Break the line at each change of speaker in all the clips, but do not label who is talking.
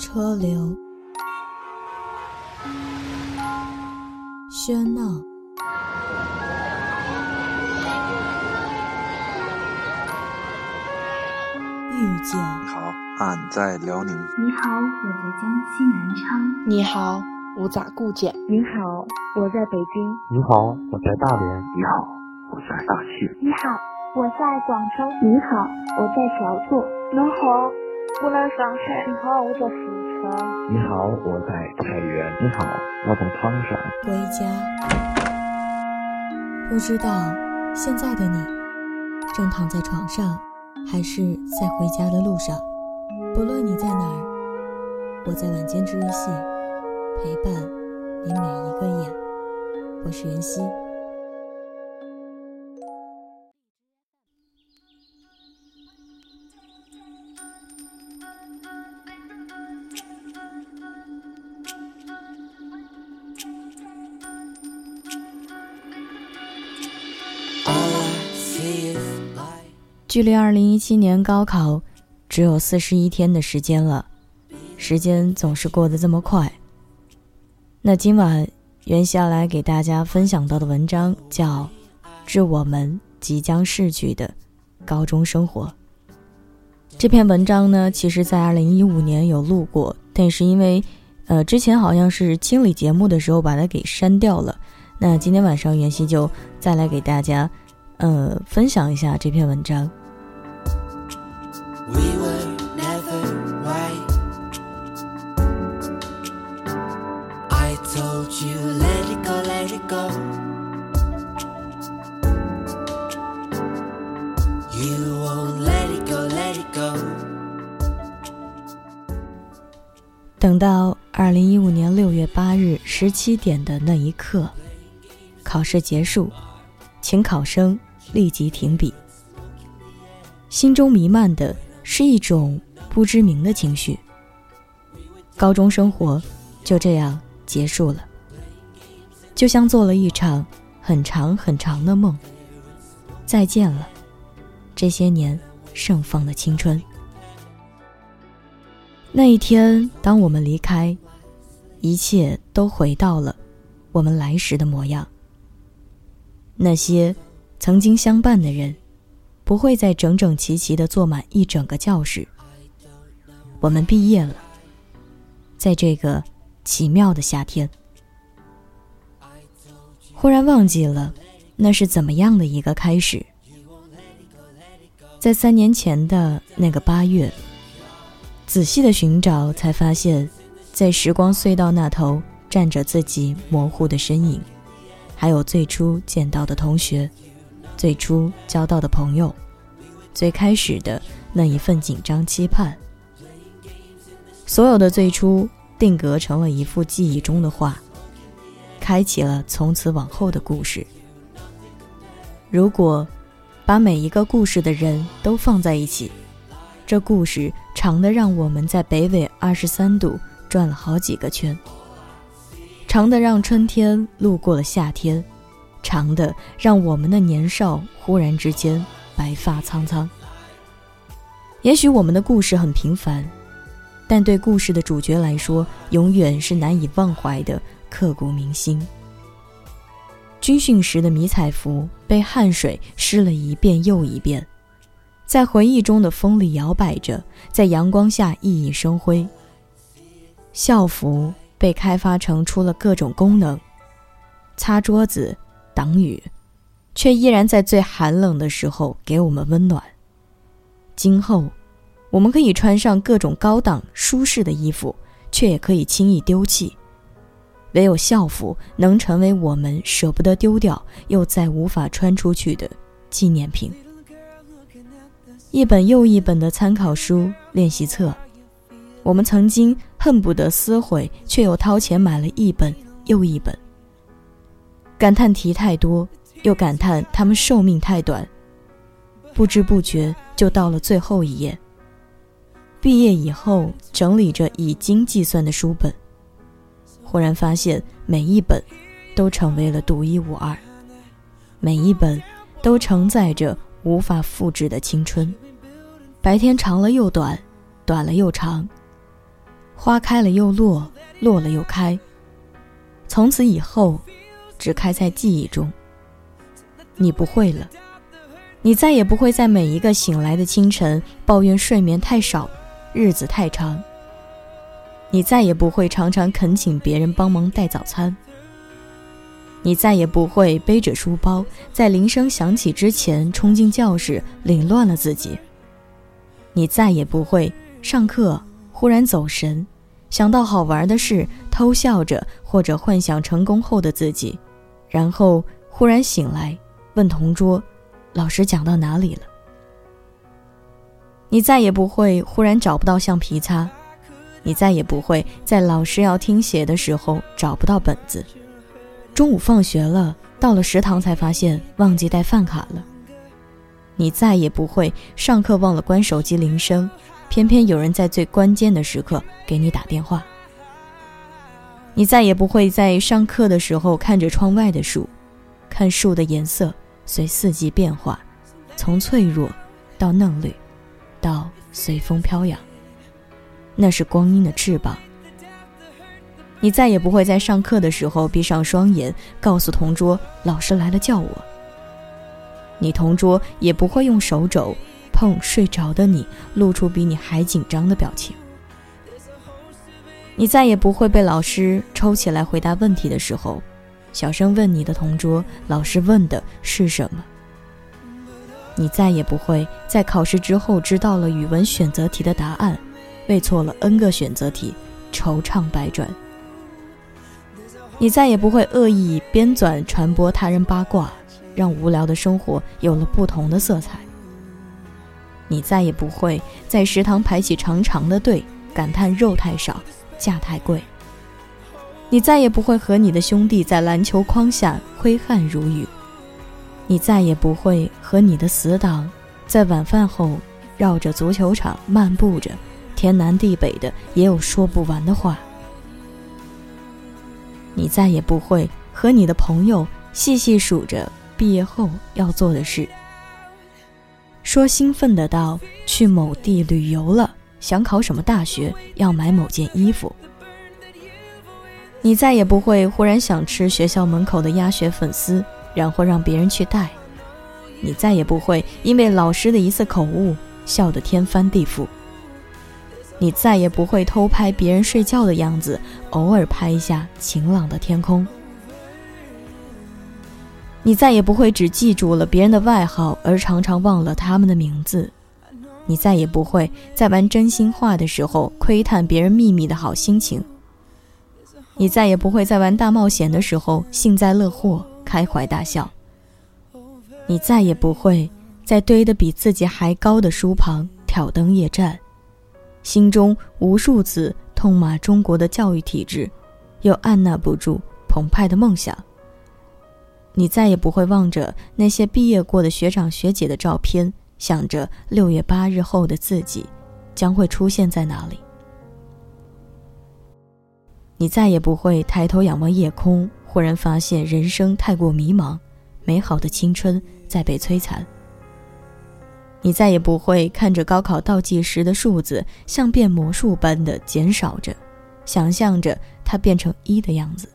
车流，喧闹，遇见。
你好，俺在辽宁。
你好，我在江西南昌。
你好，我在固检。
你好，我在北京。
你好，我在大连。
你好，我在大庆。
你好，我在广州。
你好，我在小作。
你好，我在上海。
你好，我在四川。
你好，我在太原。
你好，我在唐山。
回家，不知道现在的你正躺在床上，还是在回家的路上。不论你在哪儿，我在晚间治愈系陪伴你每一个夜。我是袁熙。距离二零一七年高考只有四十一天的时间了，时间总是过得这么快。那今晚袁熙要来给大家分享到的文章叫《致我们即将逝去的高中生活》。这篇文章呢，其实在二零一五年有录过，但是因为呃之前好像是清理节目的时候把它给删掉了。那今天晚上袁熙就再来给大家呃分享一下这篇文章。等到二零一五年六月八日十七点的那一刻，考试结束，请考生立即停笔。心中弥漫的是一种不知名的情绪。高中生活就这样结束了，就像做了一场很长很长的梦。再见了，这些年盛放的青春。那一天，当我们离开，一切都回到了我们来时的模样。那些曾经相伴的人，不会再整整齐齐的坐满一整个教室。我们毕业了，在这个奇妙的夏天，忽然忘记了那是怎么样的一个开始。在三年前的那个八月。仔细的寻找，才发现，在时光隧道那头站着自己模糊的身影，还有最初见到的同学，最初交到的朋友，最开始的那一份紧张期盼。所有的最初定格成了一幅记忆中的画，开启了从此往后的故事。如果把每一个故事的人都放在一起。这故事长的让我们在北纬二十三度转了好几个圈，长的让春天路过了夏天，长的让我们的年少忽然之间白发苍苍。也许我们的故事很平凡，但对故事的主角来说，永远是难以忘怀的刻骨铭心。军训时的迷彩服被汗水湿了一遍又一遍。在回忆中的风里摇摆着，在阳光下熠熠生辉。校服被开发成出了各种功能，擦桌子、挡雨，却依然在最寒冷的时候给我们温暖。今后，我们可以穿上各种高档舒适的衣服，却也可以轻易丢弃。唯有校服能成为我们舍不得丢掉又再无法穿出去的纪念品。一本又一本的参考书、练习册，我们曾经恨不得撕毁，却又掏钱买了一本又一本。感叹题太多，又感叹他们寿命太短，不知不觉就到了最后一页。毕业以后，整理着已经计算的书本，忽然发现每一本都成为了独一无二，每一本都承载着。无法复制的青春，白天长了又短，短了又长。花开了又落，落了又开。从此以后，只开在记忆中。你不会了，你再也不会在每一个醒来的清晨抱怨睡眠太少，日子太长。你再也不会常常恳请别人帮忙带早餐。你再也不会背着书包在铃声响起之前冲进教室，凌乱了自己。你再也不会上课忽然走神，想到好玩的事偷笑着，或者幻想成功后的自己，然后忽然醒来问同桌：“老师讲到哪里了？”你再也不会忽然找不到橡皮擦，你再也不会在老师要听写的时候找不到本子。中午放学了，到了食堂才发现忘记带饭卡了。你再也不会上课忘了关手机铃声，偏偏有人在最关键的时刻给你打电话。你再也不会在上课的时候看着窗外的树，看树的颜色随四季变化，从脆弱到嫩绿，到随风飘扬。那是光阴的翅膀。你再也不会在上课的时候闭上双眼，告诉同桌老师来了叫我。你同桌也不会用手肘碰睡着的你，露出比你还紧张的表情。你再也不会被老师抽起来回答问题的时候，小声问你的同桌老师问的是什么。你再也不会在考试之后知道了语文选择题的答案，背错了 N 个选择题，惆怅百转。你再也不会恶意编纂传播他人八卦，让无聊的生活有了不同的色彩。你再也不会在食堂排起长长的队，感叹肉太少，价太贵。你再也不会和你的兄弟在篮球框下挥汗如雨。你再也不会和你的死党在晚饭后绕着足球场漫步着，天南地北的也有说不完的话。你再也不会和你的朋友细细数着毕业后要做的事，说兴奋的到去某地旅游了，想考什么大学，要买某件衣服。你再也不会忽然想吃学校门口的鸭血粉丝，然后让别人去带。你再也不会因为老师的一次口误笑得天翻地覆。你再也不会偷拍别人睡觉的样子，偶尔拍一下晴朗的天空。你再也不会只记住了别人的外号，而常常忘了他们的名字。你再也不会在玩真心话的时候窥探别人秘密的好心情。你再也不会在玩大冒险的时候幸灾乐祸、开怀大笑。你再也不会在堆得比自己还高的书旁挑灯夜战。心中无数次痛骂中国的教育体制，又按捺不住澎湃的梦想。你再也不会望着那些毕业过的学长学姐的照片，想着六月八日后的自己将会出现在哪里。你再也不会抬头仰望夜空，忽然发现人生太过迷茫，美好的青春在被摧残。你再也不会看着高考倒计时的数字像变魔术般的减少着，想象着它变成一的样子。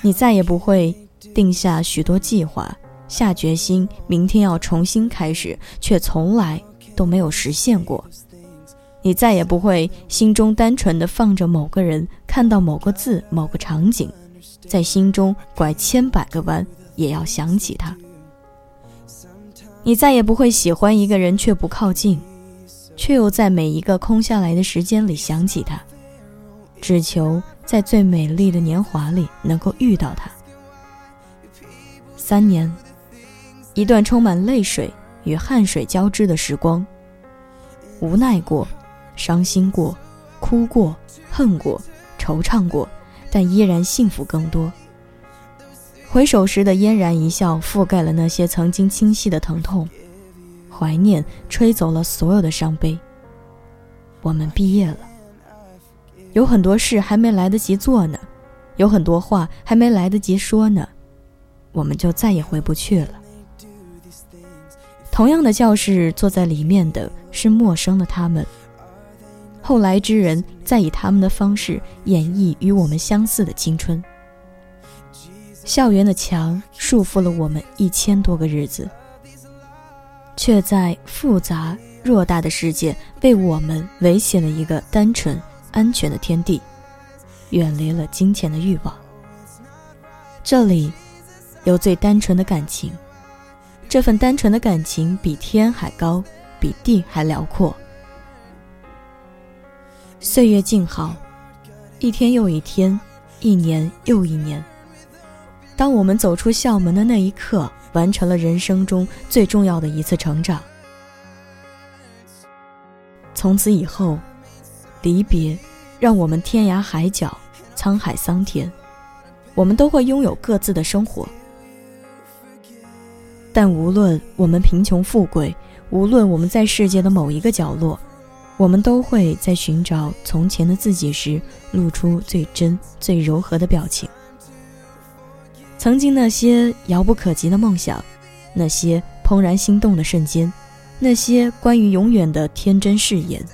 你再也不会定下许多计划，下决心明天要重新开始，却从来都没有实现过。你再也不会心中单纯的放着某个人，看到某个字、某个场景，在心中拐千百个弯，也要想起他。你再也不会喜欢一个人却不靠近，却又在每一个空下来的时间里想起他，只求在最美丽的年华里能够遇到他。三年，一段充满泪水与汗水交织的时光，无奈过，伤心过，哭过，恨过，惆怅过，但依然幸福更多。回首时的嫣然一笑，覆盖了那些曾经清晰的疼痛；怀念吹走了所有的伤悲。我们毕业了，有很多事还没来得及做呢，有很多话还没来得及说呢，我们就再也回不去了。同样的教室，坐在里面的是陌生的他们，后来之人再以他们的方式演绎与我们相似的青春。校园的墙束缚了我们一千多个日子，却在复杂偌大的世界被我们围起了一个单纯安全的天地，远离了金钱的欲望。这里有最单纯的感情，这份单纯的感情比天还高，比地还辽阔。岁月静好，一天又一天，一年又一年。当我们走出校门的那一刻，完成了人生中最重要的一次成长。从此以后，离别让我们天涯海角、沧海桑田，我们都会拥有各自的生活。但无论我们贫穷富贵，无论我们在世界的某一个角落，我们都会在寻找从前的自己时，露出最真、最柔和的表情。曾经那些遥不可及的梦想，那些怦然心动的瞬间，那些关于永远的天真誓言，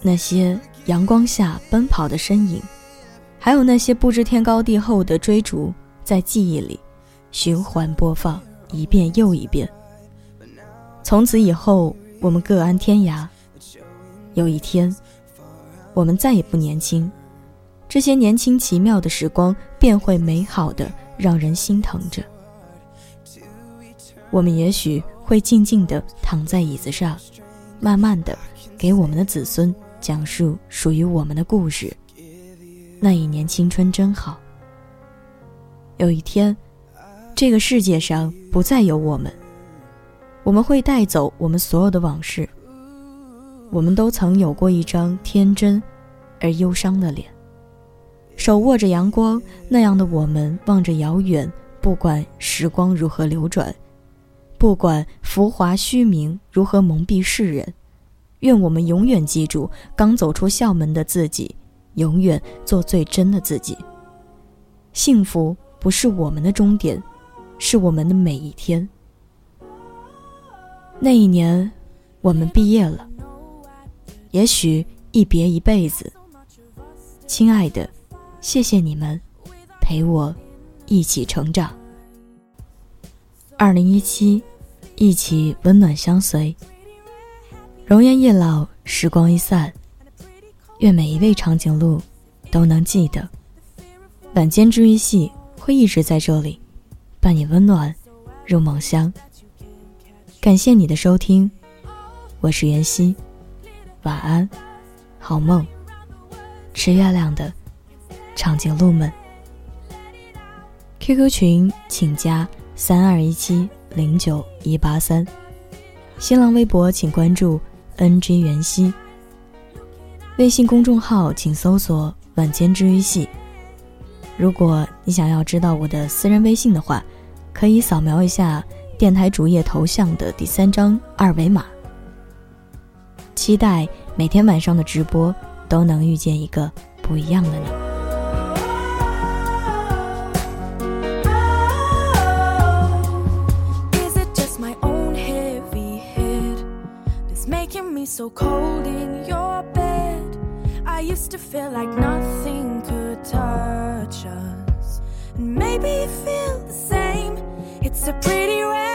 那些阳光下奔跑的身影，还有那些不知天高地厚的追逐，在记忆里循环播放一遍又一遍。从此以后，我们各安天涯。有一天，我们再也不年轻，这些年轻奇妙的时光便会美好的。让人心疼着。我们也许会静静地躺在椅子上，慢慢地给我们的子孙讲述属于我们的故事。那一年青春真好。有一天，这个世界上不再有我们，我们会带走我们所有的往事。我们都曾有过一张天真而忧伤的脸。手握着阳光，那样的我们望着遥远，不管时光如何流转，不管浮华虚名如何蒙蔽世人，愿我们永远记住刚走出校门的自己，永远做最真的自己。幸福不是我们的终点，是我们的每一天。那一年，我们毕业了，也许一别一辈子，亲爱的。谢谢你们，陪我一起成长。二零一七，一起温暖相随。容颜易老，时光易散，愿每一位长颈鹿都能记得，晚间治愈系会一直在这里，伴你温暖入梦乡。感谢你的收听，我是袁熙，晚安，好梦，吃月亮的。长颈鹿们，QQ 群请加三二一七零九一八三，新浪微博请关注 NG 袁熙，微信公众号请搜索晚间治愈系。如果你想要知道我的私人微信的话，可以扫描一下电台主页头像的第三张二维码。期待每天晚上的直播都能遇见一个不一样的你。
So cold in your bed. I used to feel like nothing could touch us. And maybe you feel the same. It's a pretty rare